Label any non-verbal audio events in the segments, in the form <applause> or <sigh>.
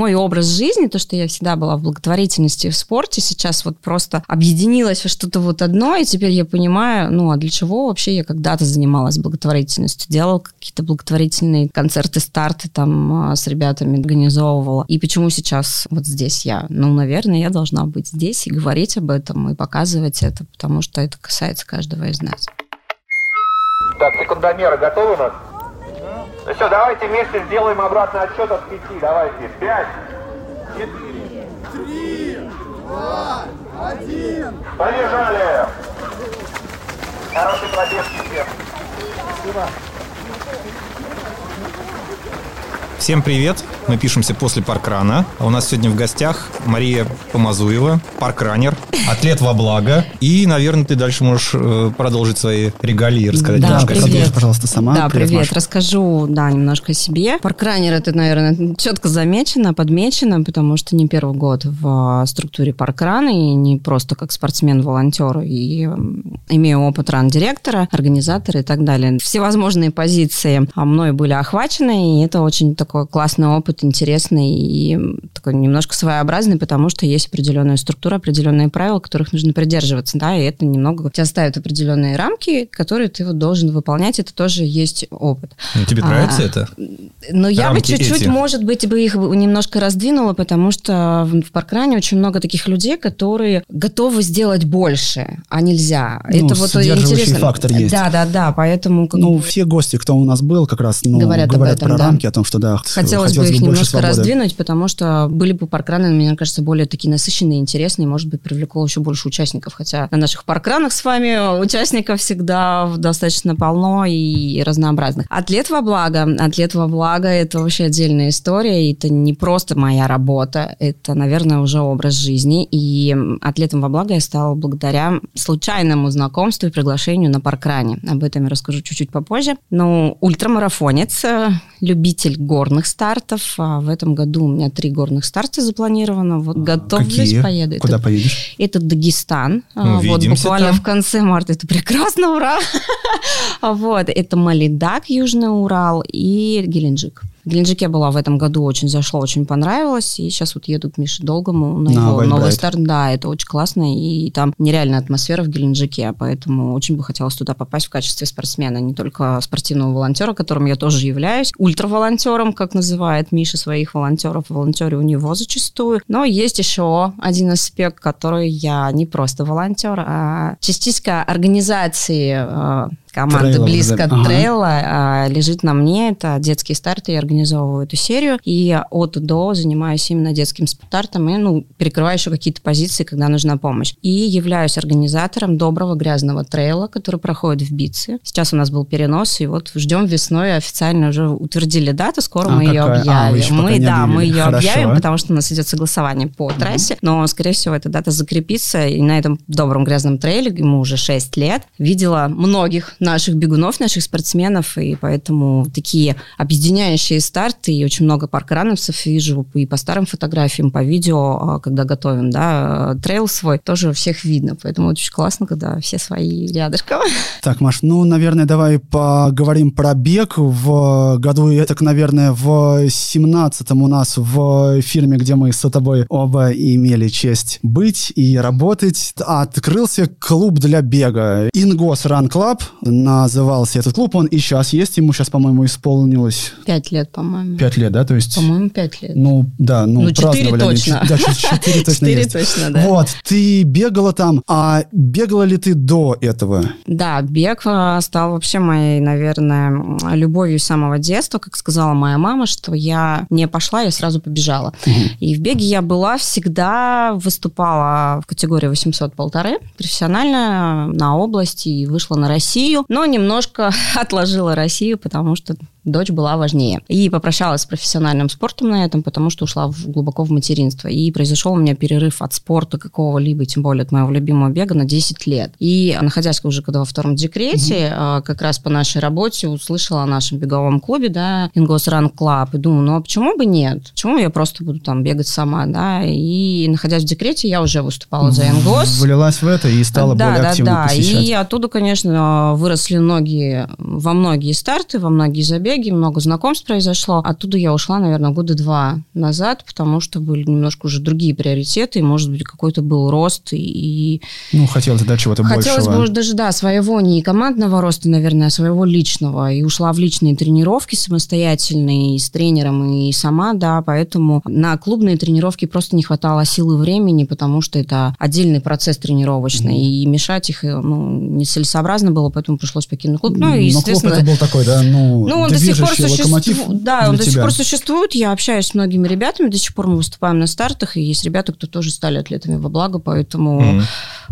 мой образ жизни, то, что я всегда была в благотворительности и в спорте, сейчас вот просто объединилась во что-то вот одно, и теперь я понимаю, ну, а для чего вообще я когда-то занималась благотворительностью, делала какие-то благотворительные концерты, старты там а, с ребятами организовывала. И почему сейчас вот здесь я? Ну, наверное, я должна быть здесь и говорить об этом, и показывать это, потому что это касается каждого из нас. Так, секундомеры готовы у нас? Ну все, давайте вместе сделаем обратный отсчет от пяти. Давайте. Пять, четыре, три, два, один. Побежали! Хороший пробег всем. Спасибо. Всем привет! Мы пишемся после паркрана. А у нас сегодня в гостях Мария Помазуева, паркранер, атлет во благо. И, наверное, ты дальше можешь э, продолжить свои регалии и рассказать Да, немножко о себе. привет. пожалуйста, сама. Да, привет. Маша. Расскажу, да, немножко о себе. Паркранер это, наверное, четко замечено, подмечено, потому что не первый год в а, структуре паркрана и не просто как спортсмен-волонтер и имею опыт ран-директора, организатора и так далее. Всевозможные позиции а, мной были охвачены, и это очень такой классный опыт, интересный и такой немножко своеобразный, потому что есть определенная структура, определенные правила, которых нужно придерживаться, да, и это немного тебя ставит определенные рамки, которые ты вот должен выполнять, это тоже есть опыт. Ну, Тебе А, нравится это? Но я бы Рамки чуть-чуть, эти. может быть, бы их немножко раздвинула, потому что в в паркране очень много таких людей, которые готовы сделать больше, а нельзя. Ну, это вот интересно. фактор есть. Да, да, да, поэтому как Ну, бы все гости, кто у нас был, как раз ну, Говорят говорят, об этом, про да. рамки, о том, что да, хотелось, бы их больше немножко свободы. раздвинуть, потому что были бы паркраны, мне кажется, более такие насыщенные, интересные, может быть, привлекло еще больше участников, хотя на наших паркранах с вами участников всегда достаточно полно и разнообразных. Атлет во благо. Атлет во благо – это вообще отдельная история, и это не просто моя работа, это, наверное, уже образ жизни, и атлетом во благо я стала благодаря случайному знакомству и приглашению на паркране. Об этом я расскажу чуть-чуть попозже. Ну, ультрамарафонец, э, любитель горных стартов. А в этом году у меня три горных старта запланировано. Вот готовлюсь, Какие? поеду. Куда Это, поедешь? это Дагестан. А, Ну, вот увидимся буквально там. в конце марта. Это прекрасно, ура! <laughs> Вот, это Малидак, Южный Урал и Геленджик. Геленджике была в этом году, очень зашло, очень понравилось. И сейчас вот еду к Мише Долгому на, На его новый старт. Да, это очень классно. И там нереальная атмосфера в Геленджике. Поэтому очень бы хотелось туда попасть в качестве спортсмена. Не только спортивного волонтера, которым я тоже являюсь. Ультраволонтером, как называет Миша своих волонтеров. Волонтеры у него зачастую. Но есть еще один аспект, который я не просто волонтер, а частичка организации команды Трейлов, близко да. Ага. трейла а, лежит на мне. Это детские старты. Я организовываю эту серию. И от до занимаюсь именно детским стартом и ну, перекрываю еще какие-то позиции, когда нужна помощь. И являюсь организатором доброго грязного трейла, который проходит в Битце. Сейчас у нас был перенос, и вот ждем весной официально уже утвердили дату, скоро А мы ее какая? А, вы объявим. пока мы, да, мы ее Хорошо. объявим, потому что у нас идет согласование по трассе, но, скорее всего, эта дата закрепится, и на этом добром грязном трейле, ему уже 6 лет, видела многих наших бегунов, наших спортсменов, и поэтому такие объединяющие старты, и очень много паркрановцев вижу и по старым фотографиям, по видео, а, когда готовим, да, трейл свой, тоже всех видно, поэтому очень классно, когда все свои рядышком. Так, Маш, ну, наверное, давай поговорим про бег. В году, так, наверное, в 17-м у нас в фирме, где мы с тобой оба имели честь быть и работать, открылся клуб для бега. Ингос Run Club назывался этот клуб. Он и сейчас есть. Ему сейчас, по-моему, исполнилось Пять лет, по-моему. 5 лет, да? То есть... По-моему, пять лет. Ну, да, ну, Ну, четыре они. точно. Да, четыре <laughs> точно Четыре точно, да. Вот, ты бегала там, а бегала ли ты до этого? Да, бег а, стал вообще моей, наверное, любовью с самого детства. Как сказала моя мама, что я не пошла, я сразу побежала. И в беге я была всегда, выступала в категории 800 полторы, профессионально на области и вышла на Россию, но немножко <laughs> отложила Россию, потому что дочь была важнее. И попрощалась с профессиональным спортом на этом, потому что ушла в- глубоко в материнство. И произошел у меня перерыв от спорта какого-либо, тем более от моего любимого бега, на 10 лет. И находясь уже когда во втором декрете, а, как раз по нашей работе услышала о нашем беговом клубе, да, Ингос Run Club, и думаю, ну а почему бы нет? Почему я просто буду там бегать сама, да? И находясь в декрете, я уже выступала за Ингос. Влилась в это и стала да, более да, активно да. посещать. И оттуда, конечно, выросли многие, во многие старты, во многие забеги. Беге, много знакомств произошло. Оттуда я ушла, наверное, года два назад, потому что были немножко уже другие приоритеты, и, может быть, какой-то был рост. И... Ну, хотелось да, чего-то большего. Хотелось бы уже даже, да, своего не командного роста, наверное, а своего личного. И ушла в личные тренировки самостоятельные, и с тренером, и сама, да, поэтому на клубные тренировки просто не хватало силы времени, потому что это отдельный процесс тренировочный, mm-hmm. и мешать их ну, нецелесообразно было, поэтому пришлось покинуть клуб. Ну, и, естественно... Но клуб это был такой, да, ну, ну он сих пор существует. Да, он до сих пор существует. Я общаюсь с многими ребятами, до сих пор мы выступаем на стартах, и есть ребята, кто тоже стали атлетами во благо, поэтому mm-hmm.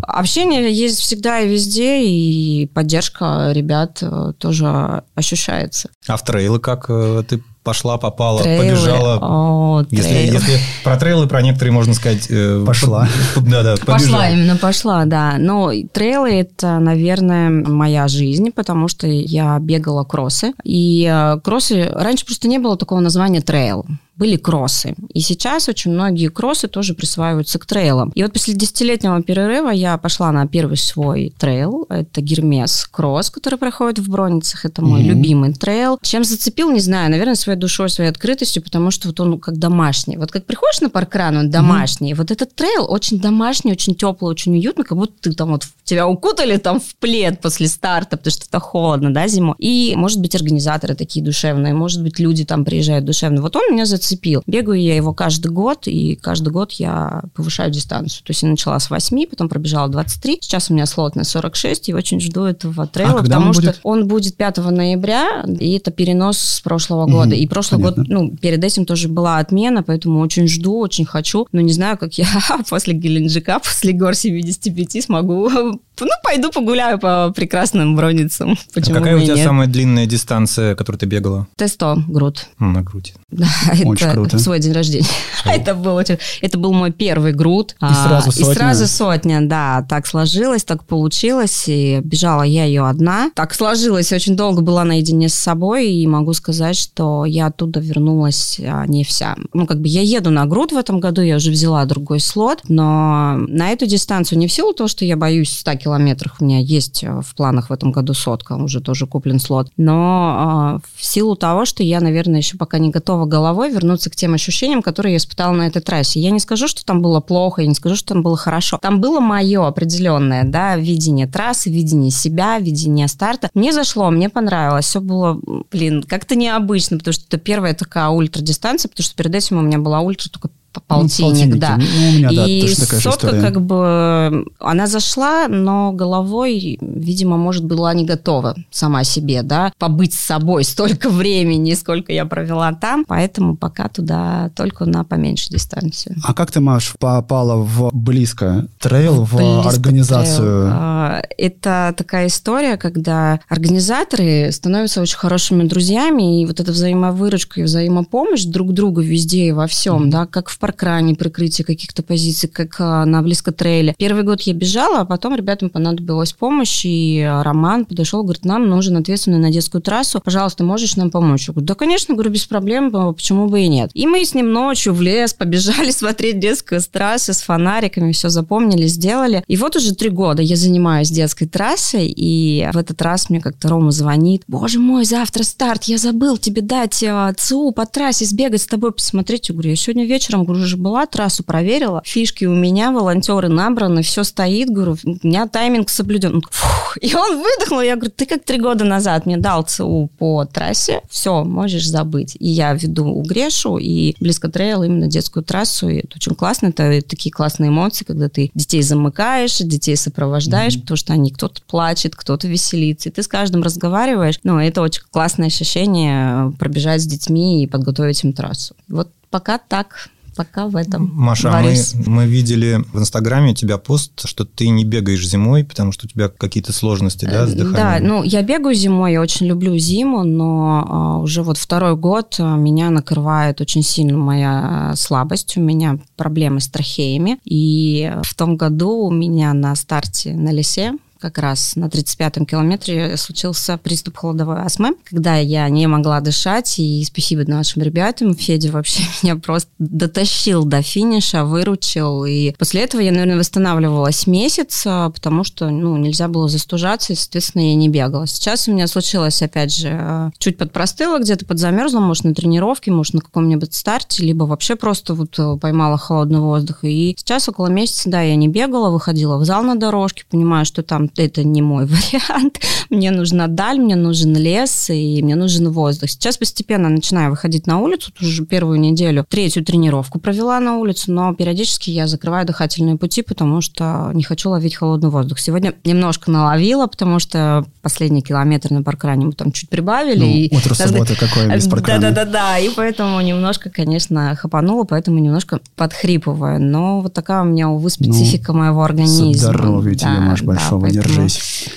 общение есть всегда и везде, и поддержка ребят э, тоже ощущается. А в трейлы как э, ты пошла, попала, трейлы. побежала. О, если, если про трейлы, про некоторые можно сказать... Э, пошла. Да, да, Пошла, именно пошла, да. Но трейлы – это, наверное, моя жизнь, потому что я бегала кроссы. И э, кроссы... Раньше просто не было такого названия трейл были кроссы. И сейчас очень многие кроссы тоже присваиваются к трейлам. И вот после десятилетнего перерыва я пошла на первый свой трейл. Это Гермес Кросс, который проходит в Бронницах. Это мой mm-hmm. любимый трейл. Чем зацепил, не знаю. Наверное, своей душой, своей открытостью, потому что вот он как домашний. Вот как приходишь на паркран, он домашний. Mm-hmm. Вот этот трейл очень домашний, очень теплый, очень уютный, как будто ты там вот тебя укутали там в плед после старта, потому что это холодно, да, зимой. И, может быть, организаторы такие душевные, может быть, люди там приезжают душевные. Вот он меня зацепил. Бегаю я его каждый год, и каждый год я повышаю дистанцию. То есть я начала с 8, потом пробежала 23. Сейчас у меня слот на 46, и очень жду этого трейла, а потому он что будет? он будет 5 ноября, и это перенос с прошлого угу, года. И прошлый понятно. год, ну, перед этим тоже была отмена, поэтому очень жду, очень хочу. Но не знаю, как я <laughs> после Геленджика, после гор 75 смогу ну, пойду погуляю по прекрасным броницам. <laughs> Почему а какая у тебя нет? самая длинная дистанция, которую ты бегала? Т-100, грудь. На грудь. <laughs> Да, очень это круто. свой день рождения. <laughs> это, был очень, это был мой первый груд. И сразу сотня? И сразу сотня, да. Так сложилось, так получилось. И бежала я ее одна. Так сложилось. Очень долго была наедине с собой. И могу сказать, что я оттуда вернулась а, не вся. Ну, как бы я еду на груд в этом году. Я уже взяла другой слот. Но на эту дистанцию не в силу того, что я боюсь 100 километрах. У меня есть э, в планах в этом году сотка. Уже тоже куплен слот. Но э, в силу того, что я, наверное, еще пока не готова головой вернуться к тем ощущениям, которые я испытала на этой трассе. Я не скажу, что там было плохо, я не скажу, что там было хорошо. Там было мое определенное, да, видение трассы, видение себя, видение старта. Мне зашло, мне понравилось. Все было, блин, как-то необычно, потому что это первая такая ультрадистанция, потому что перед этим у меня была ультра только полтинник, ну, да. Ну, у меня, да, и сотка история. как бы, она зашла, но головой, видимо, может, была не готова сама себе, да, побыть с собой столько времени, сколько я провела там, поэтому пока туда только на поменьше дистанцию. А как ты, Маш, попала в близко трейл, в, в организацию? Трейл. А, это такая история, когда организаторы становятся очень хорошими друзьями, и вот эта взаимовыручка и взаимопомощь друг другу везде и во всем, mm-hmm. да, как в паркране, прикрытие каких-то позиций, как а, на близкотрейле. Первый год я бежала, а потом ребятам понадобилась помощь, и Роман подошел, говорит, нам нужен ответственный на детскую трассу, пожалуйста, можешь нам помочь? Я говорю, да, конечно, говорю, без проблем, почему бы и нет. И мы с ним ночью в лес побежали <laughs> смотреть детскую трассу с фонариками, все запомнили, сделали. И вот уже три года я занимаюсь детской трассой, и в этот раз мне как-то Рома звонит, боже мой, завтра старт, я забыл тебе дать а, ЦУ по трассе, сбегать с тобой посмотреть. Я говорю, я сегодня вечером уже была, трассу проверила, фишки у меня, волонтеры набраны, все стоит, говорю, у меня тайминг соблюден. Фух. И он выдохнул, я говорю, ты как три года назад мне дал ЦУ по трассе, все, можешь забыть. И я веду у Грешу и близко трейл именно детскую трассу, и это очень классно, это такие классные эмоции, когда ты детей замыкаешь, детей сопровождаешь, mm-hmm. потому что они кто-то плачет, кто-то веселится, и ты с каждым разговариваешь, ну, это очень классное ощущение пробежать с детьми и подготовить им трассу. Вот пока так пока в этом Маша, а мы, мы видели в Инстаграме у тебя пост, что ты не бегаешь зимой, потому что у тебя какие-то сложности, да, с э, дыханием? Да, ну, я бегаю зимой, я очень люблю зиму, но а, уже вот второй год а, меня накрывает очень сильно моя слабость, у меня проблемы с трахеями, и в том году у меня на старте на лесе как раз на 35-м километре случился приступ холодовой астмы, когда я не могла дышать, и спасибо нашим ребятам, Федя вообще <laughs> меня просто дотащил до финиша, выручил, и после этого я, наверное, восстанавливалась месяц, а, потому что, ну, нельзя было застужаться, и, соответственно, я не бегала. Сейчас у меня случилось, опять же, а, чуть подпростыла, где-то подзамерзла, может, на тренировке, может, на каком-нибудь старте, либо вообще просто вот э, поймала холодный воздух. И сейчас около месяца, да, я не бегала, выходила в зал на дорожке, понимаю, что там это не мой <laughs> вариант. Мне нужна даль, мне нужен лес, и мне нужен воздух. Сейчас постепенно начинаю выходить на улицу, уже первую неделю, третью тренировку провела на улицу, но периодически я закрываю дыхательные пути, потому что не хочу ловить холодный воздух. Сегодня немножко наловила, потому что последний километр на паркране мы там чуть прибавили. Ну, и утро субботы какое без паркрана. Да-да-да, и поэтому немножко, конечно, хапанула, поэтому немножко подхрипываю. Но вот такая у меня, увы, специфика ну, моего организма. Здоровья да, тебе, Маш, большого, да. Держись.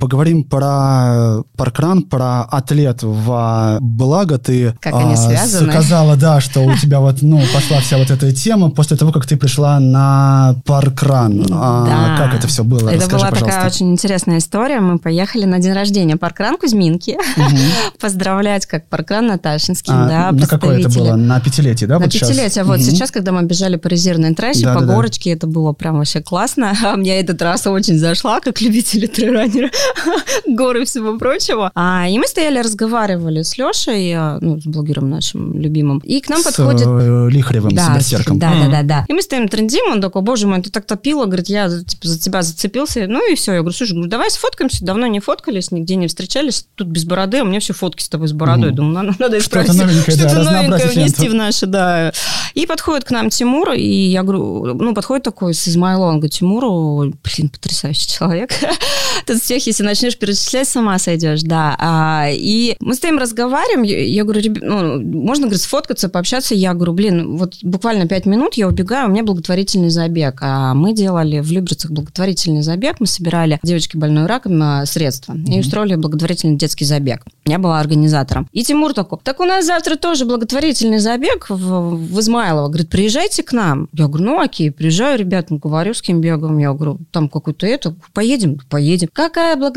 Поговорим про паркран, про атлет в благо. Ты как они а, связаны? сказала, да, <laughs> что у тебя вот, ну, пошла вся вот эта тема после того, как ты пришла на паркран. А, да. Как это все было? Это Расскажи, была пожалуйста. такая очень интересная история. Мы поехали на день рождения паркран Кузьминки. <laughs> Поздравлять как паркран Наташинский, а, да, На какое это было? На пятилетие, да? На вот пятилетие. Вот сейчас, когда мы бежали по резервной трассе, по горочке, это было прям вообще классно. <laughs> А мне эта трасса очень зашла, как любители трейлранера. <laughs> горы всего прочего. А, и мы стояли, разговаривали с Лешей, э, ну, с блогером нашим любимым, и к нам с подходит... Э, Лихаревым, да, с берсерком. Да, да, да, да. И мы стоим, трендим, он такой, боже мой, ты так топила, говорит, я типа, за тебя зацепился. Ну и все, я говорю, слушай, говорю, давай сфоткаемся, давно не фоткались, нигде не встречались, тут без бороды, а у меня все фотки с тобой с бородой. Угу. Думаю, надо, надо исправить. Что-то новенькое, что-то да, новенькое внести в наши, да. И подходит к нам Тимур, и я говорю, ну, подходит такой с Измайлонга Тимуру, блин, потрясающий человек. <laughs> Тут всех, если начнешь перечислять, с ума сойдешь, да. А, и мы стоим, разговариваем, я, я говорю, ну, можно, говорит, сфоткаться, пообщаться. Я говорю, блин, вот буквально пять минут я убегаю, у меня благотворительный забег. А мы делали в Люберцах благотворительный забег, мы собирали девочки больной раком средства mm-hmm. и устроили благотворительный детский забег. Я была организатором. И Тимур такой, так у нас завтра тоже благотворительный забег в, в Измайлово. Говорит, приезжайте к нам. Я говорю, ну окей, приезжаю, ребят, ну говорю, с кем бегаем. Я говорю, там какой-то это, поедем? Поедем. Какая благотворительность?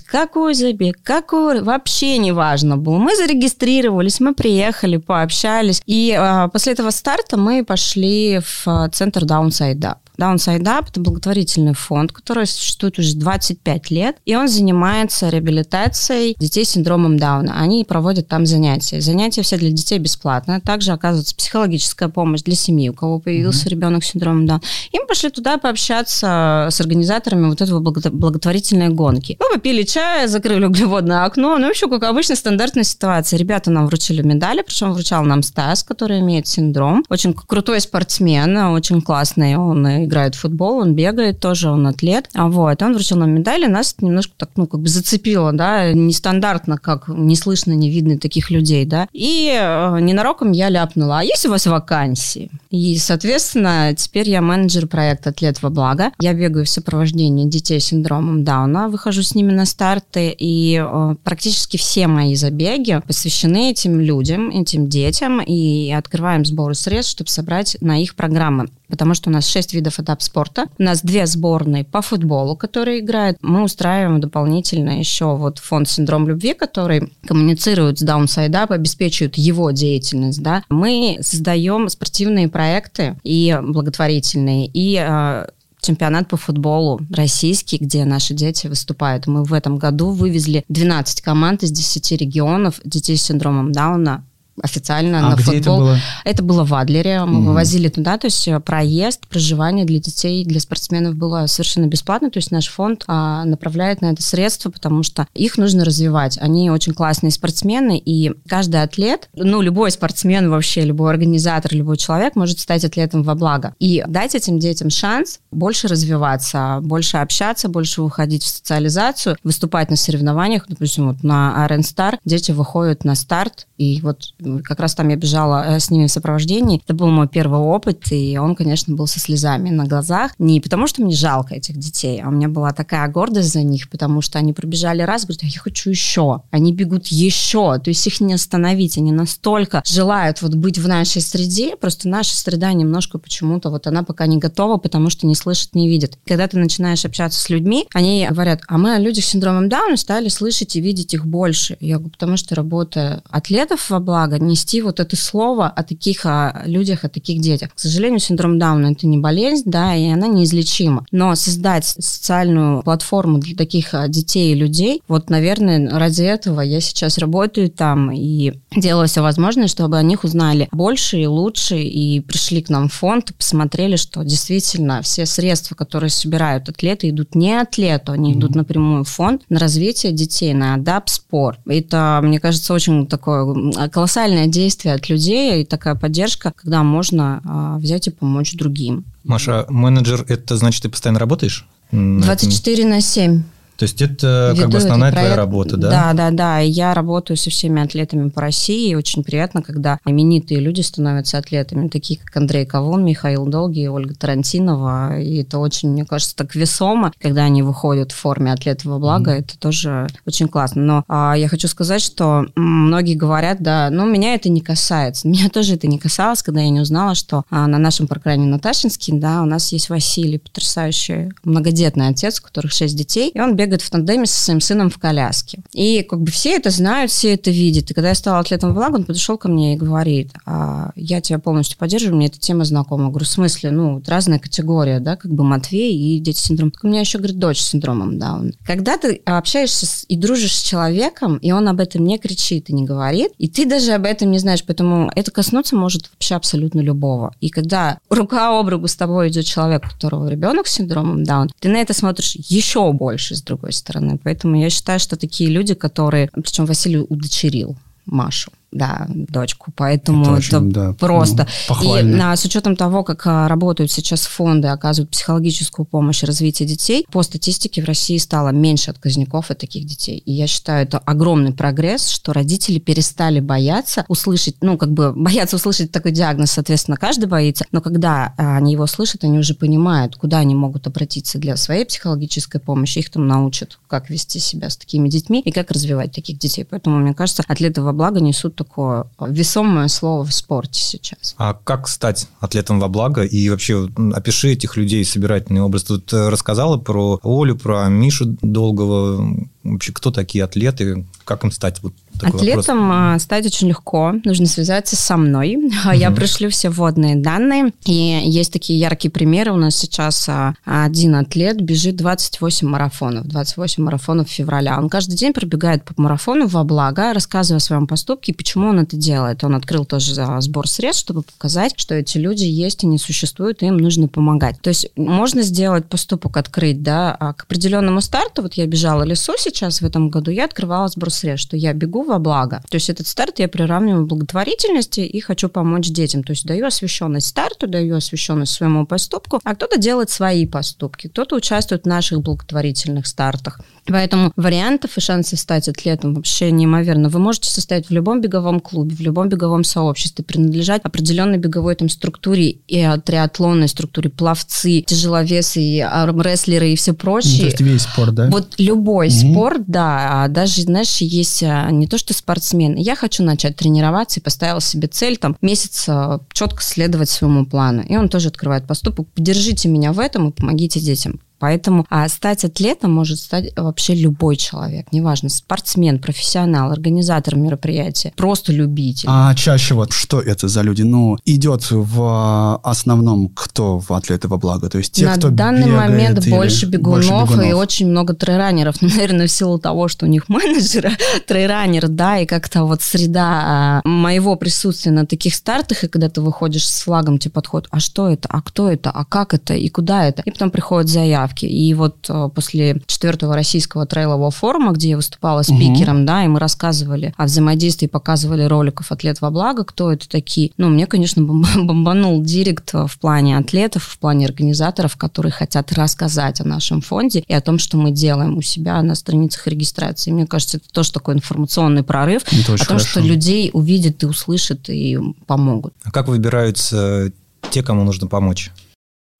Какой забег, какой, вообще не важно было. Мы зарегистрировались, мы приехали, пообщались. И э, после этого старта мы пошли в а, центр Up. Downside Up – это благотворительный фонд, который существует уже 25 лет, и он занимается реабилитацией детей с синдромом Дауна. Они проводят там занятия. Занятия все для детей бесплатно. Также оказывается психологическая помощь для семьи, у кого появился mm-hmm. ребенок с синдромом Дауна. И мы пошли туда пообщаться с организаторами вот этого благотворительной гонки. Мы попили чая, закрыли углеводное окно. Ну, вообще, как обычно, стандартная ситуация. Ребята нам вручили медали, причем вручал нам Стас, который имеет синдром. Очень крутой спортсмен, очень классный. Он играет в футбол, он бегает тоже, он атлет. А вот, он вручил нам медали, нас немножко так, ну, как бы зацепило, да, нестандартно, как не слышно, не видно таких людей, да. И э, ненароком я ляпнула, а есть у вас вакансии? И, соответственно, теперь я менеджер проекта «Атлет во благо». Я бегаю в сопровождении детей с синдромом Дауна, выхожу с ними на старты, и э, практически все мои забеги посвящены этим людям, этим детям, и открываем сборы средств, чтобы собрать на их программы потому что у нас шесть видов этап спорта. У нас две сборные по футболу, которые играют. Мы устраиваем дополнительно еще вот фонд «Синдром любви», который коммуницирует с Downside Up, обеспечивает его деятельность. Да. Мы создаем спортивные проекты и благотворительные, и э, чемпионат по футболу российский, где наши дети выступают. Мы в этом году вывезли 12 команд из 10 регионов детей с синдромом Дауна официально а на где футбол. Это было? это было в Адлере. Мы угу. вывозили туда, то есть э, проезд, проживание для детей, для спортсменов было совершенно бесплатно. То есть наш фонд а, направляет на это средства, потому что их нужно развивать. Они очень классные спортсмены, и каждый атлет, ну, любой спортсмен вообще, любой организатор, любой человек может стать атлетом во благо. И дать этим детям шанс больше развиваться, больше общаться, больше выходить в социализацию, выступать на соревнованиях. Допустим, вот на Iron Star дети выходят на старт, и вот как раз там я бежала э, с ними в сопровождении. Это был мой первый опыт, и он, конечно, был со слезами на глазах. Не потому, что мне жалко этих детей, а у меня была такая гордость за них, потому что они пробежали раз, говорят, я хочу еще. Они бегут еще. То есть их не остановить. Они настолько желают вот быть в нашей среде, просто наша среда немножко почему-то вот она пока не готова, потому что не слышит, не видит. Когда ты начинаешь общаться с людьми, они говорят, а мы о людях с синдромом Дауна стали слышать и видеть их больше. Я говорю, потому что работа атлетов во благо, нести вот это слово о таких о людях, о таких детях. К сожалению, синдром Дауна это не болезнь, да, и она неизлечима. Но создать социальную платформу для таких а, детей и людей, вот, наверное, ради этого я сейчас работаю там и делаю все возможное, чтобы о них узнали больше и лучше, и пришли к нам в фонд, и посмотрели, что действительно все средства, которые собирают атлеты, идут не атлету, они mm-hmm. идут напрямую в фонд на развитие детей, на адап спорт. Это, мне кажется, очень такое колоссальное действие от людей и такая поддержка, когда можно а, взять и помочь другим. Маша, менеджер, это значит, ты постоянно работаешь? 24 на 7. То есть это как бы основная твоя работа, да? Да, да, да. Я работаю со всеми атлетами по России, и очень приятно, когда именитые люди становятся атлетами, такие как Андрей Кавун, Михаил Долгий, Ольга Тарантинова. И это очень, мне кажется, так весомо, когда они выходят в форме атлета во благо. Mm-hmm. Это тоже очень классно. Но а, я хочу сказать, что многие говорят, да, ну, меня это не касается. <laughs> Меня тоже это не касалось, когда я не узнала, что а, на нашем паркране Наташинский, да, у нас есть Василий, потрясающий многодетный отец, у которых шесть детей, и он бегает бегает в тандеме со своим сыном в коляске. И как бы все это знают, все это видят. И когда я стала атлетом в Лагу, он подошел ко мне и говорит, а, я тебя полностью поддерживаю, мне эта тема знакома. Я говорю, в смысле? Ну, вот разная категория, да, как бы Матвей и дети с синдромом. У меня еще, говорит, дочь с синдромом Даун. Когда ты общаешься с, и дружишь с человеком, и он об этом не кричит и не говорит, и ты даже об этом не знаешь, поэтому это коснуться может вообще абсолютно любого. И когда рука об руку с тобой идет человек, у которого ребенок с синдромом Даун, ты на это смотришь еще больше с другой другой стороны. Поэтому я считаю, что такие люди, которые... Причем Василий удочерил Машу да, дочку. Поэтому это, очень, это да, просто. Ну, и а, с учетом того, как а, работают сейчас фонды, оказывают психологическую помощь развитию детей, по статистике в России стало меньше отказников от таких детей. И я считаю, это огромный прогресс, что родители перестали бояться услышать, ну, как бы <laughs> бояться услышать такой диагноз, соответственно, каждый боится, но когда а, они его слышат, они уже понимают, куда они могут обратиться для своей психологической помощи, их там научат, как вести себя с такими детьми и как развивать таких детей. Поэтому, мне кажется, атлеты во благо несут такое весомое слово в спорте сейчас. А как стать атлетом во благо? И вообще опиши этих людей, собирательный образ. Тут э, рассказала про Олю, про Мишу Долгого. Вообще, кто такие атлеты? Как им стать? Вот Атлетом вопрос. А, стать очень легко. Нужно связаться со мной. Угу. <laughs> Я пришлю все вводные данные. И есть такие яркие примеры. У нас сейчас а, один атлет бежит 28 марафонов. 28 марафонов февраля. Он каждый день пробегает по марафону во благо, рассказывая о своем поступке, почему он это делает. Он открыл тоже сбор средств, чтобы показать, что эти люди есть и не существуют, и им нужно помогать. То есть можно сделать поступок, открыть, да, а к определенному старту. Вот я бежала лесу сейчас в этом году, я открывала сбор средств, что я бегу во благо. То есть этот старт я приравниваю к благотворительности и хочу помочь детям. То есть даю освещенность старту, даю освещенность своему поступку, а кто-то делает свои поступки, кто-то участвует в наших благотворительных стартах. Поэтому вариантов и шансов стать атлетом вообще неимоверно. Вы можете состоять в любом беговом клубе, в любом беговом сообществе, принадлежать определенной беговой там, структуре и триатлонной структуре, пловцы, тяжеловесы, и армрестлеры и все прочее. То есть весь спорт, да? Вот любой mm-hmm. спорт, да. А даже, знаешь, есть а, не то, что спортсмен. Я хочу начать тренироваться и поставила себе цель там месяц а, четко следовать своему плану. И он тоже открывает поступок. Поддержите меня в этом и помогите детям. Поэтому а стать атлетом может стать вообще любой человек, неважно, спортсмен, профессионал, организатор мероприятия, просто любитель. А чаще вот что это за люди? Ну, идет в основном кто в атлеты во благо? То есть те, На кто данный бегает момент больше бегунов, больше бегунов и очень много трейранеров. <laughs> Наверное, в силу того, что у них менеджеры <laughs> трейранер, да, и как-то вот среда а, моего присутствия на таких стартах, и когда ты выходишь с флагом, тебе подходит, а что это, а кто это, а как это, и куда это? И потом приходят заявки заявки. И вот э, после четвертого российского трейлового форума, где я выступала спикером, угу. да, и мы рассказывали о взаимодействии, показывали роликов «Атлет во благо», кто это такие. Ну, мне, конечно, <laughs> бомбанул директ в плане атлетов, в плане организаторов, которые хотят рассказать о нашем фонде и о том, что мы делаем у себя на страницах регистрации. Мне кажется, это тоже такой информационный прорыв о том, хорошо. что людей увидят и услышат и помогут. А как выбираются те, кому нужно помочь?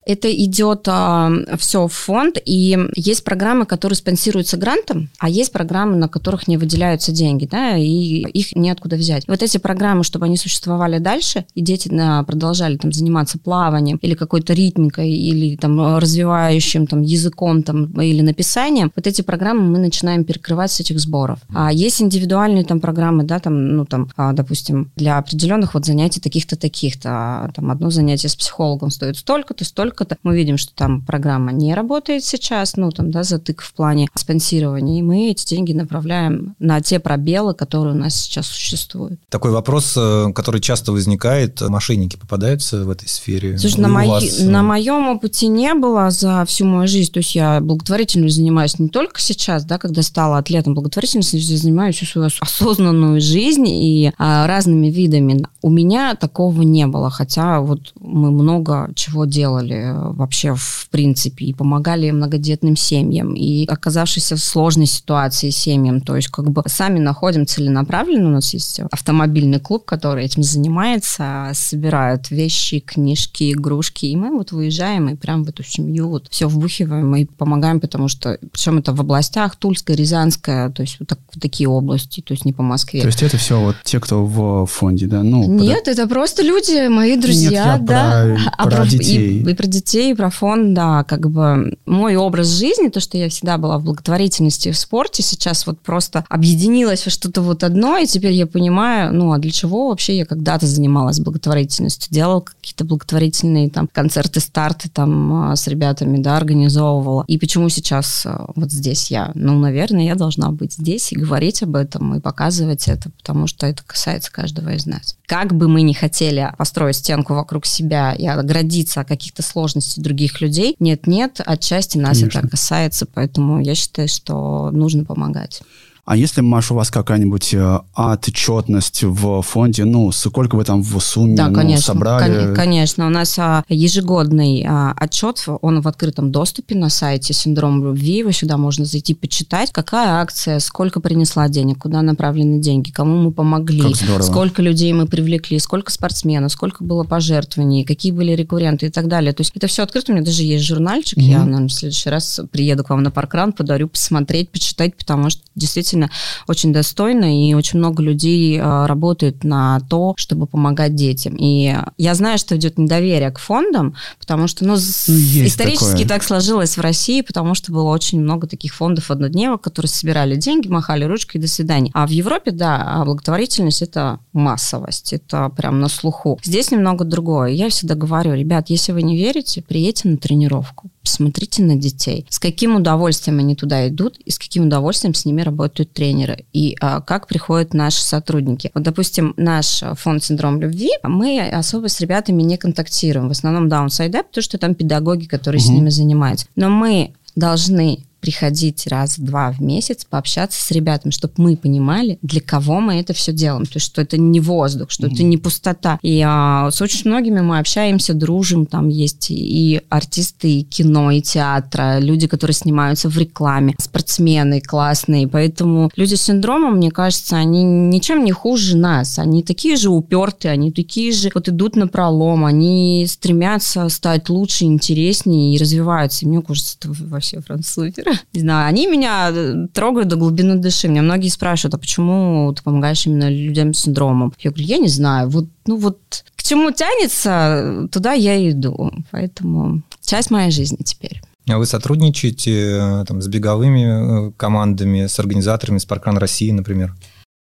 Это идет а, все в фонд, и есть программы, которые спонсируются грантом, а есть программы, на которых не выделяются деньги, да, и их неоткуда взять. Вот эти программы, чтобы они существовали дальше, и дети да, продолжали там заниматься плаванием или какой-то ритмикой, или там развивающим там языком там, или написанием, вот эти программы мы начинаем перекрывать с этих сборов. А есть индивидуальные там программы, да, там, ну там, а, допустим, для определенных вот занятий таких-то, таких-то, а, там одно занятие с психологом стоит столько-то, столько только-то. Мы видим, что там программа не работает сейчас, ну, там, да, затык в плане спонсирования, и мы эти деньги направляем на те пробелы, которые у нас сейчас существуют. Такой вопрос, э, который часто возникает, мошенники попадаются в этой сфере? Слушай, на, мои, вас... Э, на моем опыте не было за всю мою жизнь, то есть я благотворительностью занимаюсь не только сейчас, да, когда стала атлетом благотворительности, я занимаюсь всю свою осознанную жизнь и а, разными видами. У меня такого не было, хотя вот мы много чего делали вообще в принципе, и помогали многодетным семьям, и оказавшись в сложной ситуации семьям, то есть как бы сами находим целенаправленно, у нас есть автомобильный клуб, который этим занимается, собирают вещи, книжки, игрушки, и мы вот выезжаем и прям в эту семью вот все вбухиваем и помогаем, потому что, причем это в областях Тульская, Рязанская, то есть вот, так, вот такие области, то есть не по Москве. То есть это все вот те, кто в фонде, да? Ну, Нет, под... это просто люди, мои друзья, Нет, да. Про, про а детей. И, и про детей, про фонд, да, как бы мой образ жизни, то, что я всегда была в благотворительности в спорте, сейчас вот просто объединилось во что-то вот одно, и теперь я понимаю, ну, а для чего вообще я когда-то занималась благотворительностью, делала какие-то благотворительные там концерты, старты там а, с ребятами, да, организовывала. И почему сейчас а, вот здесь я? Ну, наверное, я должна быть здесь и говорить об этом, и показывать это, потому что это касается каждого из нас. Как бы мы ни хотели построить стенку вокруг себя и оградиться от каких-то сложностей, других людей. Нет-нет, отчасти нас Конечно. это касается, поэтому я считаю, что нужно помогать. А если, Маша, у вас какая-нибудь э, отчетность в фонде, ну, сколько вы там в сумме да, ну, конечно, собрали? Кон- конечно, у нас а, ежегодный а, отчет, он в открытом доступе на сайте «Синдром любви», его сюда можно зайти почитать, какая акция, сколько принесла денег, куда направлены деньги, кому мы помогли, сколько людей мы привлекли, сколько спортсменов, сколько было пожертвований, какие были рекурренты и так далее. То есть это все открыто, у меня даже есть журнальчик, mm-hmm. я, наверное, в следующий раз приеду к вам на паркран, подарю посмотреть, почитать, потому что действительно действительно очень достойно, и очень много людей а, работают на то, чтобы помогать детям. И я знаю, что идет недоверие к фондам, потому что, ну, ну исторически такое. так сложилось в России, потому что было очень много таких фондов однодневок, которые собирали деньги, махали ручкой, до свидания. А в Европе, да, благотворительность – это массовость, это прям на слуху. Здесь немного другое. Я всегда говорю, ребят, если вы не верите, приедьте на тренировку, посмотрите на детей, с каким удовольствием они туда идут и с каким удовольствием с ними работают тренеры, и а, как приходят наши сотрудники. Вот, допустим, наш фонд «Синдром любви», мы особо с ребятами не контактируем, в основном up, потому что там педагоги, которые угу. с ними занимаются. Но мы должны приходить раз-два в месяц, пообщаться с ребятами, чтобы мы понимали, для кого мы это все делаем. То есть, что это не воздух, что mm-hmm. это не пустота. И а, с очень многими мы общаемся, дружим. Там есть и артисты, и кино, и театра, люди, которые снимаются в рекламе, спортсмены классные. Поэтому люди с синдромом, мне кажется, они ничем не хуже нас. Они такие же упертые, они такие же вот идут на пролом, они стремятся стать лучше, интереснее и развиваются. И мне кажется, это вообще французы не знаю, они меня э, трогают до глубины души. Меня многие спрашивают, а почему ты помогаешь именно людям с синдромом? Я говорю, я не знаю, вот, ну вот к чему тянется, туда я и иду. Поэтому часть моей жизни теперь. А вы сотрудничаете э, там, с беговыми э, командами, с организаторами, с Паркран России, например?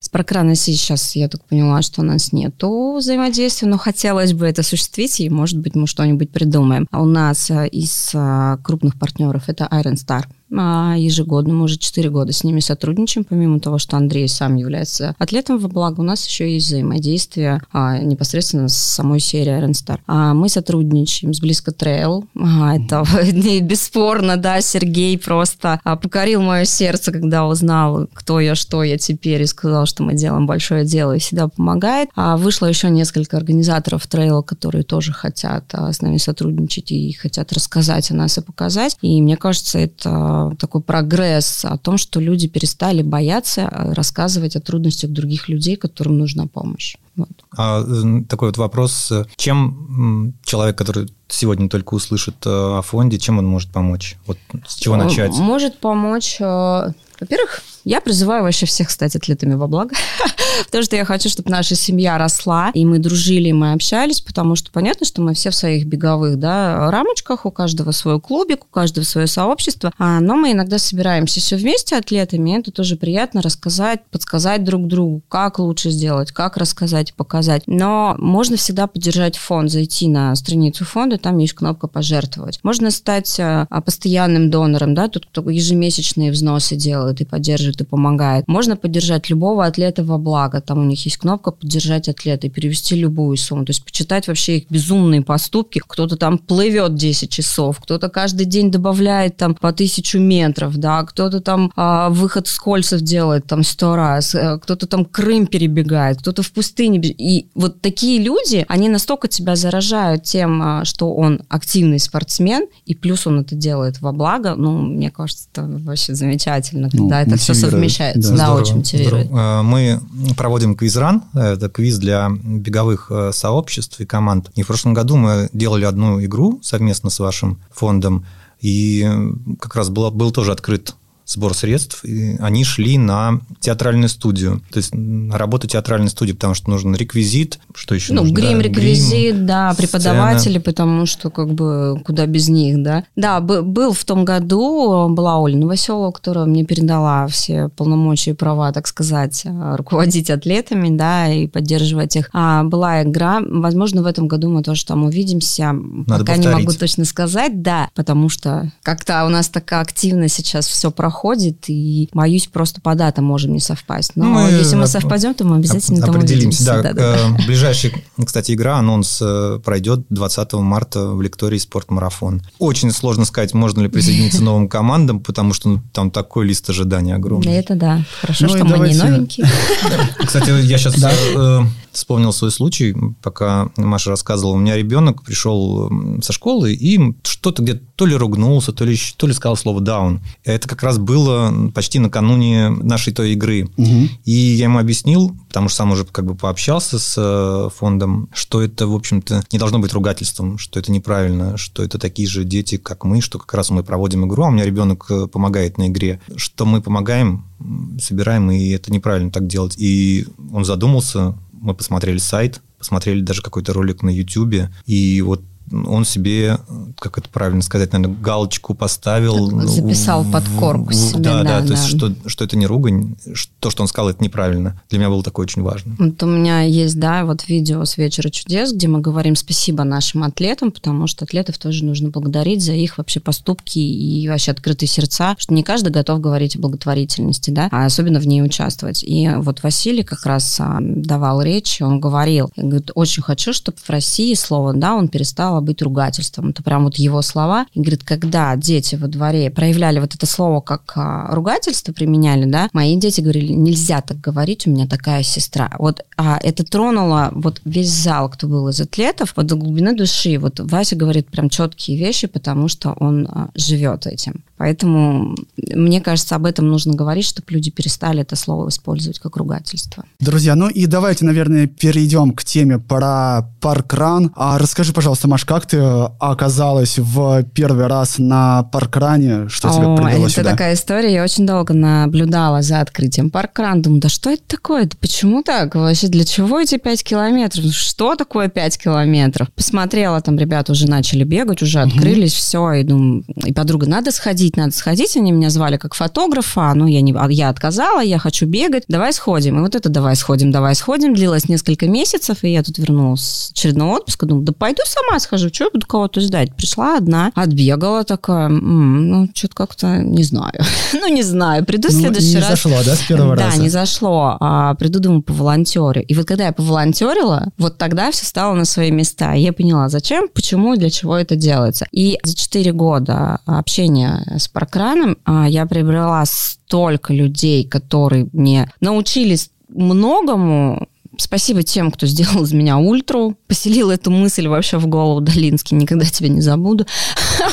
С Паркран сейчас, я так поняла, что у нас нету взаимодействия, но хотелось бы это осуществить, и, может быть, мы что-нибудь придумаем. А у нас из крупных партнеров это Iron Star ежегодно. Мы уже 4 года с ними сотрудничаем, помимо того, что Андрей сам является атлетом во благо, у нас еще есть взаимодействие а, непосредственно с самой серией Iron Star. А, мы сотрудничаем с Близко Трейл. А, это <laughs> бесспорно, да, Сергей просто а, покорил мое сердце, когда узнал, кто я, что я теперь, и сказал, что мы делаем большое дело и всегда помогает. А вышло еще несколько организаторов трейла, которые тоже хотят а, с нами сотрудничать и хотят рассказать о нас и показать. И мне кажется, это такой прогресс о том, что люди перестали бояться а, рассказывать о трудностях других людей, которым нужна помощь. Вот. А, такой вот вопрос. Чем человек, который сегодня только услышит э, о фонде, чем он может помочь? Вот с чего начать? Может помочь, э, во-первых, я призываю вообще всех стать атлетами во благо, <laughs> потому что я хочу, чтобы наша семья росла, и мы дружили, и мы общались, потому что понятно, что мы все в своих беговых да, рамочках, у каждого свой клубик, у каждого свое сообщество, а, но мы иногда собираемся все вместе атлетами, и это тоже приятно рассказать, подсказать друг другу, как лучше сделать, как рассказать, показать. Но можно всегда поддержать фонд, зайти на страницу фонда, там есть кнопка «Пожертвовать». Можно стать а, постоянным донором, да, тут кто ежемесячные взносы делает и поддерживает и помогает. Можно поддержать любого атлета во благо. Там у них есть кнопка «Поддержать атлета» и перевести любую сумму. То есть почитать вообще их безумные поступки. Кто-то там плывет 10 часов, кто-то каждый день добавляет там по тысячу метров, да, кто-то там а, выход с кольцев делает там сто раз, а, кто-то там Крым перебегает, кто-то в пустыне. И вот такие люди, они настолько тебя заражают тем, а, что он активный спортсмен, и плюс он это делает во благо, ну, мне кажется, это вообще замечательно, когда ну, это все совмещается. Да, да очень мотивирует. Здорово. Э, мы проводим квизран. Это квиз для беговых э, сообществ и команд. И в прошлом году мы делали одну игру совместно с вашим фондом. И как раз был, был тоже открыт сбор средств, и они шли на театральную студию. То есть на работу театральной студии, потому что нужен реквизит, что еще ну, нужно? грим, да, реквизит, грим, да, преподаватели, сцена. потому что как бы куда без них, да. Да, был в том году, была Оля Новоселова, которая мне передала все полномочия и права, так сказать, руководить атлетами, да, и поддерживать их. А была игра, возможно, в этом году мы тоже там увидимся, Надо пока повторить. не могу точно сказать, да, потому что как-то у нас такая активно сейчас все проходит, проходит, и боюсь, просто по датам можем не совпасть. Но мы если мы совпадем, то мы обязательно там определимся. Да, да, да, да. Ближайшая, кстати, игра, анонс э, пройдет 20 марта в Лектории спортмарафон. Очень сложно сказать, можно ли присоединиться новым командам, потому что ну, там такой лист ожидания огромный. Это да. Хорошо, ну что мы давайте... не новенькие. Кстати, я сейчас э, вспомнил свой случай, пока Маша рассказывала. У меня ребенок пришел со школы и что-то где-то то ли ругнулся, то ли, то ли сказал слово «даун». Это как раз было почти накануне нашей той игры. Угу. И я ему объяснил, потому что сам уже как бы пообщался с э, фондом, что это, в общем-то, не должно быть ругательством, что это неправильно, что это такие же дети, как мы, что как раз мы проводим игру, а у меня ребенок э, помогает на игре, что мы помогаем, собираем, и это неправильно так делать. И он задумался, мы посмотрели сайт, посмотрели даже какой-то ролик на YouTube, и вот он себе, как это правильно сказать, наверное, галочку поставил. Записал под корку себе, да, да, да, то есть, что, что это не ругань, то, что он сказал, это неправильно. Для меня было такое очень важно. Вот у меня есть, да, вот видео с «Вечера чудес», где мы говорим спасибо нашим атлетам, потому что атлетов тоже нужно благодарить за их вообще поступки и вообще открытые сердца, что не каждый готов говорить о благотворительности, да, а особенно в ней участвовать. И вот Василий как раз а, давал речь, он говорил, говорит, очень хочу, чтобы в России слово «да» он перестал перестало быть ругательством. Это прям вот его слова. И говорит, когда дети во дворе проявляли вот это слово как а, ругательство, применяли, да, мои дети говорили, нельзя так говорить, у меня такая сестра. Вот а, это тронуло вот весь зал, кто был из атлетов, вот до глубины души. Вот Вася говорит прям четкие вещи, потому что он а, живет этим. Поэтому, мне кажется, об этом нужно говорить, чтобы люди перестали это слово использовать как ругательство. Друзья, ну и давайте, наверное, перейдем к теме про паркран. А расскажи, пожалуйста, Маш, как ты оказалась в первый раз на паркране? Что О, тебя привело это сюда? такая история. Я очень долго наблюдала за открытием паркрана. Думаю, да что это такое? Да почему так? Вообще, для чего эти 5 километров? Что такое 5 километров? Посмотрела, там ребята уже начали бегать, уже открылись, угу. все. И думаю, и подруга, надо сходить сходить, надо сходить. Они меня звали как фотографа, ну, я, не, я отказала, я хочу бегать, давай сходим. И вот это давай сходим, давай сходим длилось несколько месяцев, и я тут вернулась с очередного отпуска, думаю, да пойду сама схожу, что я буду кого-то ждать. Пришла одна, отбегала такая, м-м, ну, что-то как-то не знаю. <laughs> ну, не знаю, приду в Ну, следующий не раз. зашло, да, с первого да, раза? не зашло. А, приду, думаю, по волонтере. И вот когда я поволонтерила, вот тогда все стало на свои места. Я поняла, зачем, почему и для чего это делается. И за 4 года общения с паркраном а, я приобрела столько людей, которые мне научились многому, Спасибо тем, кто сделал из меня ультру, поселил эту мысль вообще в голову Долинский, никогда тебя не забуду. <laughs>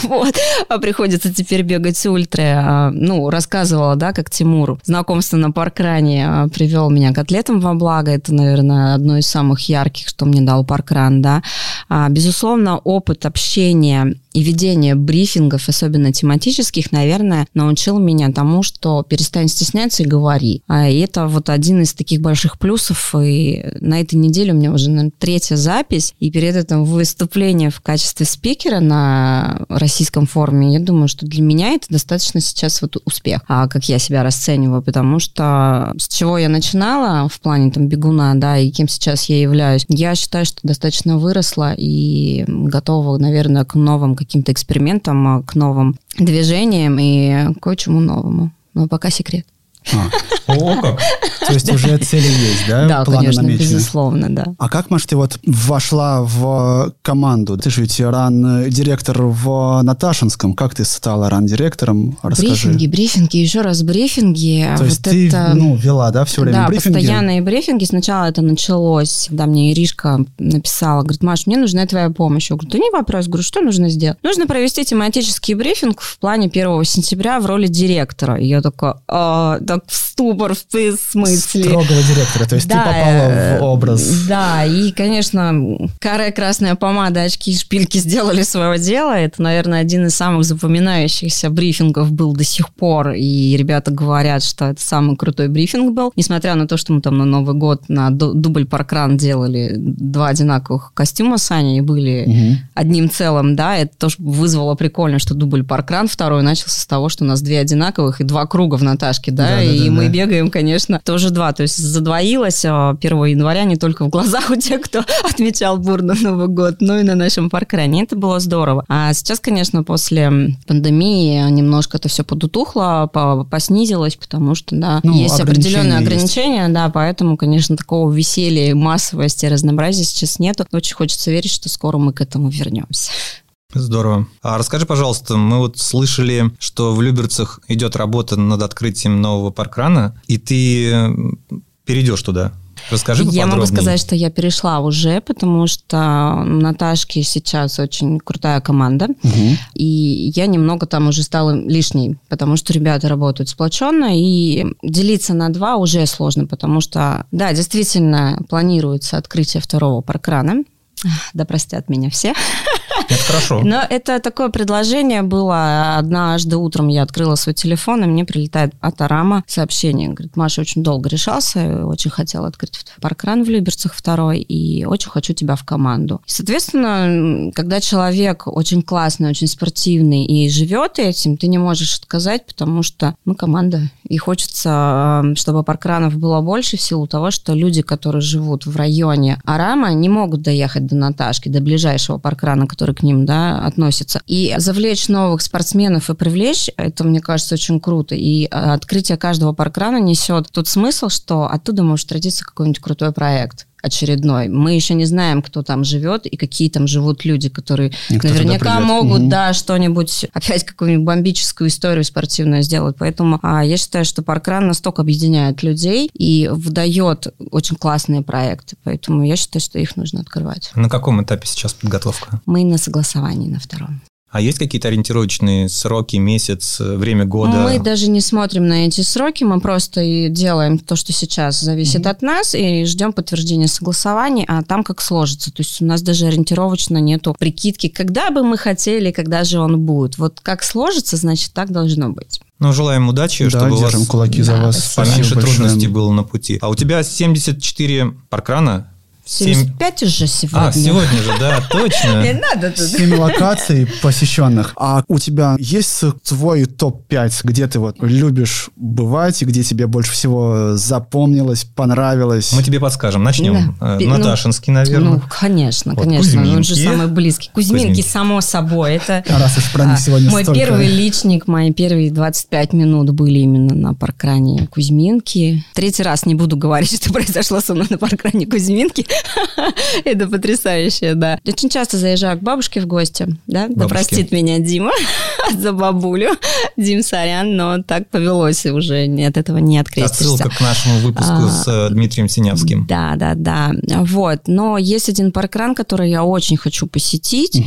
Вот. А приходится теперь бегать ультры. А, Ну, рассказывала, да, как Тимур знакомство на паркране а, привел меня к атлетам во благо. Это, наверное, одно из самых ярких, что мне дал паркран, да. А, Безусловно, опыт общения и ведение брифингов, особенно тематических, наверное, научил меня тому, что перестань стесняться и говори. И это вот один из таких больших плюсов. И на этой неделе у меня уже наверное, третья запись. И перед этим выступление в качестве спикера на российском форуме, я думаю, что для меня это достаточно сейчас вот успех, а как я себя расцениваю, потому что с чего я начинала в плане там бегуна, да, и кем сейчас я являюсь, я считаю, что достаточно выросла и готова, наверное, к новым каким-то экспериментам, к новым движениям и кое-чему новому. Но пока секрет. А, О, как. то есть уже цели есть, да? Да, Планы конечно, намечены? безусловно, да. А как, Маш, ты вот вошла в команду? Ты же ведь ран-директор в Наташинском. Как ты стала ран-директором? Расскажи. Брифинги, брифинги, еще раз брифинги. То есть ты это... ну, вела, да, все время да, брифинги? постоянные брифинги. Сначала это началось, когда мне Иришка написала, говорит, Маш, мне нужна твоя помощь. Я говорю, да не вопрос. Говорю, что нужно сделать? Нужно провести тематический брифинг в плане 1 сентября в роли директора. И я такая, «А, так в ступор, в смысле? Строгого директора, то есть ты попала э, в образ. Да, и, конечно, карая красная помада, очки и шпильки сделали свое дело. Это, наверное, один из самых запоминающихся брифингов был до сих пор. И ребята говорят, что это самый крутой брифинг был. Несмотря на то, что мы там на Новый год на ду- дубль паркран делали два одинаковых костюма с Аней были Мгм. одним целым, да, это тоже вызвало прикольно, что дубль паркран второй начался с того, что у нас две одинаковых и два круга в Наташке, да, Да, да, и да, мы да. бегаем, конечно, тоже два, то есть задвоилось а, 1 января не только в глазах <laughs> у тех, кто <laughs> отмечал бурно Новый год, но и на нашем паркране, это было здорово. А сейчас, конечно, после пандемии немножко это все подутухло, по- поснизилось, потому что, да, Ну, есть определенные ограничения есть. ограничения, да, поэтому, конечно, такого веселья, массовости, разнообразия сейчас нету. Очень хочется верить, что скоро мы к этому вернемся. Здорово. А расскажи, пожалуйста, мы вот слышали, что в Люберцах идет работа над открытием нового паркрана, и ты перейдешь туда. Расскажи Я могу сказать, что я перешла уже, потому что у Наташки сейчас очень крутая команда, Мгм. и я немного там уже стала лишней, потому что ребята работают сплоченно, и делиться на два уже сложно, потому что, да, действительно планируется открытие второго паркрана. Да простят меня все. Хорошо. Но это такое предложение было. Однажды утром я открыла свой телефон, и мне прилетает от Арама сообщение. Говорит, Маша, очень долго решался, очень хотел открыть паркран в Люберцах второй, и очень хочу тебя в команду. Соответственно, когда человек очень классный, очень спортивный и живет этим, ты не можешь отказать, потому что мы команда, и хочется, э, чтобы паркранов было больше в силу того, что люди, которые живут в районе Арама, не могут доехать до Наташки, до ближайшего паркрана, который к ним да, относится. И завлечь новых спортсменов и привлечь, это, мне кажется, очень круто. И э, открытие каждого паркрана несет тот смысл, что оттуда может родиться какой-нибудь крутой проект очередной. Мы еще не знаем, кто там живет и какие там живут люди, которые И кто туда наверняка могут, Мгм. да, что-нибудь, опять какую-нибудь бомбическую историю спортивную сделать. Поэтому а, я считаю, что паркран настолько объединяет людей и выдает очень классные проекты. Поэтому я считаю, что их нужно открывать. На каком этапе сейчас подготовка? Мы на согласовании на втором. А есть какие-то ориентировочные сроки, месяц, э, время года? Мы даже не смотрим на эти сроки, мы просто и делаем то, что сейчас зависит от нас, и ждем подтверждения согласований, а там как сложится. То есть у нас даже ориентировочно нету прикидки, когда бы мы хотели, когда же он будет. Вот как сложится, значит, так должно быть. Ну, желаем удачи, Да, чтобы у вас кулаки за Да, вас. спасибо. поменьше трудностей было на пути. А у тебя 74 паркрана 75 уже сегодня. А, сегодня же, да, точно. Не надо тут. Семь локаций посещенных. А у тебя есть твой топ-5, где ты вот любишь бывать, и где тебе больше всего запомнилось, понравилось? Мы тебе подскажем. Начнем. Да. Э, Ну, Наташинский, наверное. Ну, конечно, Вот конечно. Он же самый близкий. Кузьминки, Кузьминки. само собой. Это А раз уж про них сегодня мой столько. первый личник, мои первые 25 минут были именно на паркране Кузьминки. Третий раз не буду говорить, <laughs> что произошло со мной на паркране Кузьминки. Это потрясающе, да. Очень часто заезжаю к бабушке в гости, да, да Бабушке. простит меня Дима <laughs> за бабулю. Дим, сорян, но так повелось, и уже от этого не открестишься. Отсылка к нашему выпуску А, с э, Дмитрием Синявским. Да, да, да. Вот. Но есть один паркран, который я очень хочу посетить.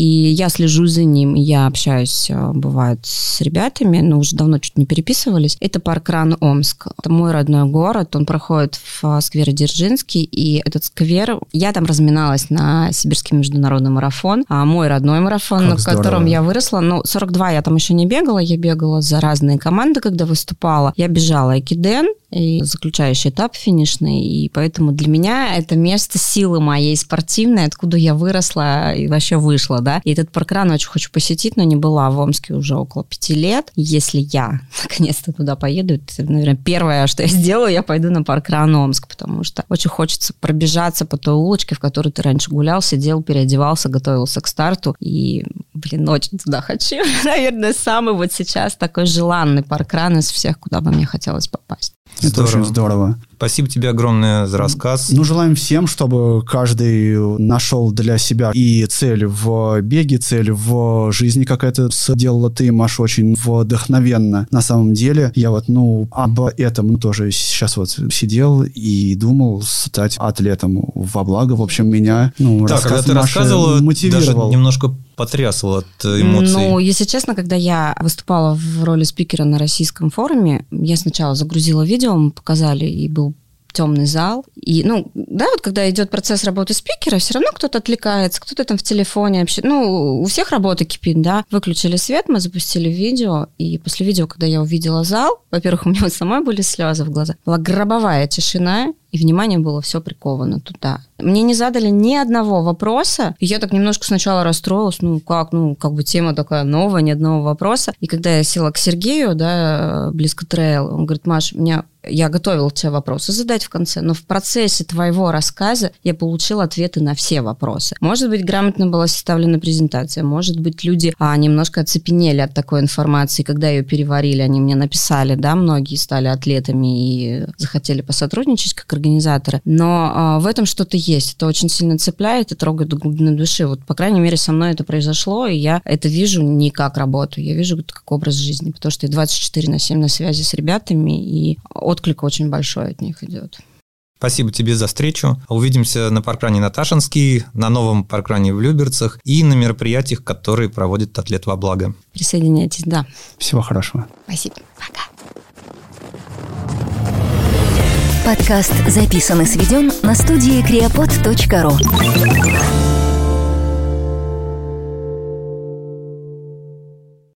И я слежу за ним, я общаюсь, э, бывает, с ребятами, но уже давно чуть не переписывались. Это паркран Омск. Это мой родной город, он проходит в э, сквере Дзержинский, и этот сквер, я там разминалась на Сибирский международный марафон, а мой родной марафон, Как на котором здорово. я выросла, ну, 42 я там еще не бегала, я бегала за разные команды, когда выступала. Я бежала Экиден, и заключающий этап финишный, и поэтому для меня это место силы моей спортивной, откуда я выросла и вообще вышла, да. И этот паркран очень хочу посетить, но не была в Омске уже около пяти лет. Если я <laughs> наконец-то туда поеду, это, наверное, первое, что я <laughs> сделаю, я пойду на паркран Омск, потому что очень хочется пробежаться по той улочке, в которой ты раньше гулял, сидел, переодевался, готовился к старту, и, блин, очень туда <laughs> хочу. Наверное, самый вот сейчас такой желанный паркран из всех, куда бы мне хотелось попасть. Это очень здорово. Спасибо тебе огромное за рассказ. Ну, желаем всем, чтобы каждый нашел для себя и цель в беге, цель в жизни, как это сделала ты, Маша, очень вдохновенно. На самом деле, я вот, ну, об этом тоже сейчас вот сидел и думал стать атлетом во благо. В общем, меня, ну, Да, когда ты Маши рассказывала, даже немножко потрясал от э, эмоций. Ну, если честно, когда я выступала в роли спикера на российском форуме, я сначала загрузила видео, мы показали, и был темный зал. И, ну, да, вот когда идет процесс работы спикера, все равно кто-то отвлекается, кто-то там в телефоне вообще. Ну, у всех работа кипит, да. Выключили свет, мы запустили видео, и после видео, когда я увидела зал, во-первых, у меня <laughs> вот самой были слезы в глазах, была гробовая тишина, и внимание было все приковано туда. Мне не задали ни одного вопроса, и я так немножко сначала расстроилась, ну как, ну как бы тема такая новая, ни одного вопроса. И когда я села к Сергею, да, близко трейл, он говорит, Маш, меня я готовил тебе вопросы задать в конце, но в процессе твоего рассказа я получила ответы на все вопросы. Может быть, грамотно была составлена презентация, может быть, люди а, немножко оцепенели от такой информации, когда ее переварили, они мне написали, да, многие стали атлетами и захотели посотрудничать как организаторы, но а, в этом что-то есть, это очень сильно цепляет и трогает до глубины души. Вот, по крайней мере, со мной это произошло, и я это вижу не как работу, я вижу это как образ жизни, потому что я 24 на 7 на связи с ребятами, и отклик очень большой от них идет. Спасибо тебе за встречу. Увидимся на паркране Наташинский, на новом паркране в Люберцах и на мероприятиях, которые проводит Атлет во благо. Присоединяйтесь, да. Всего хорошего. Спасибо. Пока. Подкаст записан и сведен на студии creapod.ru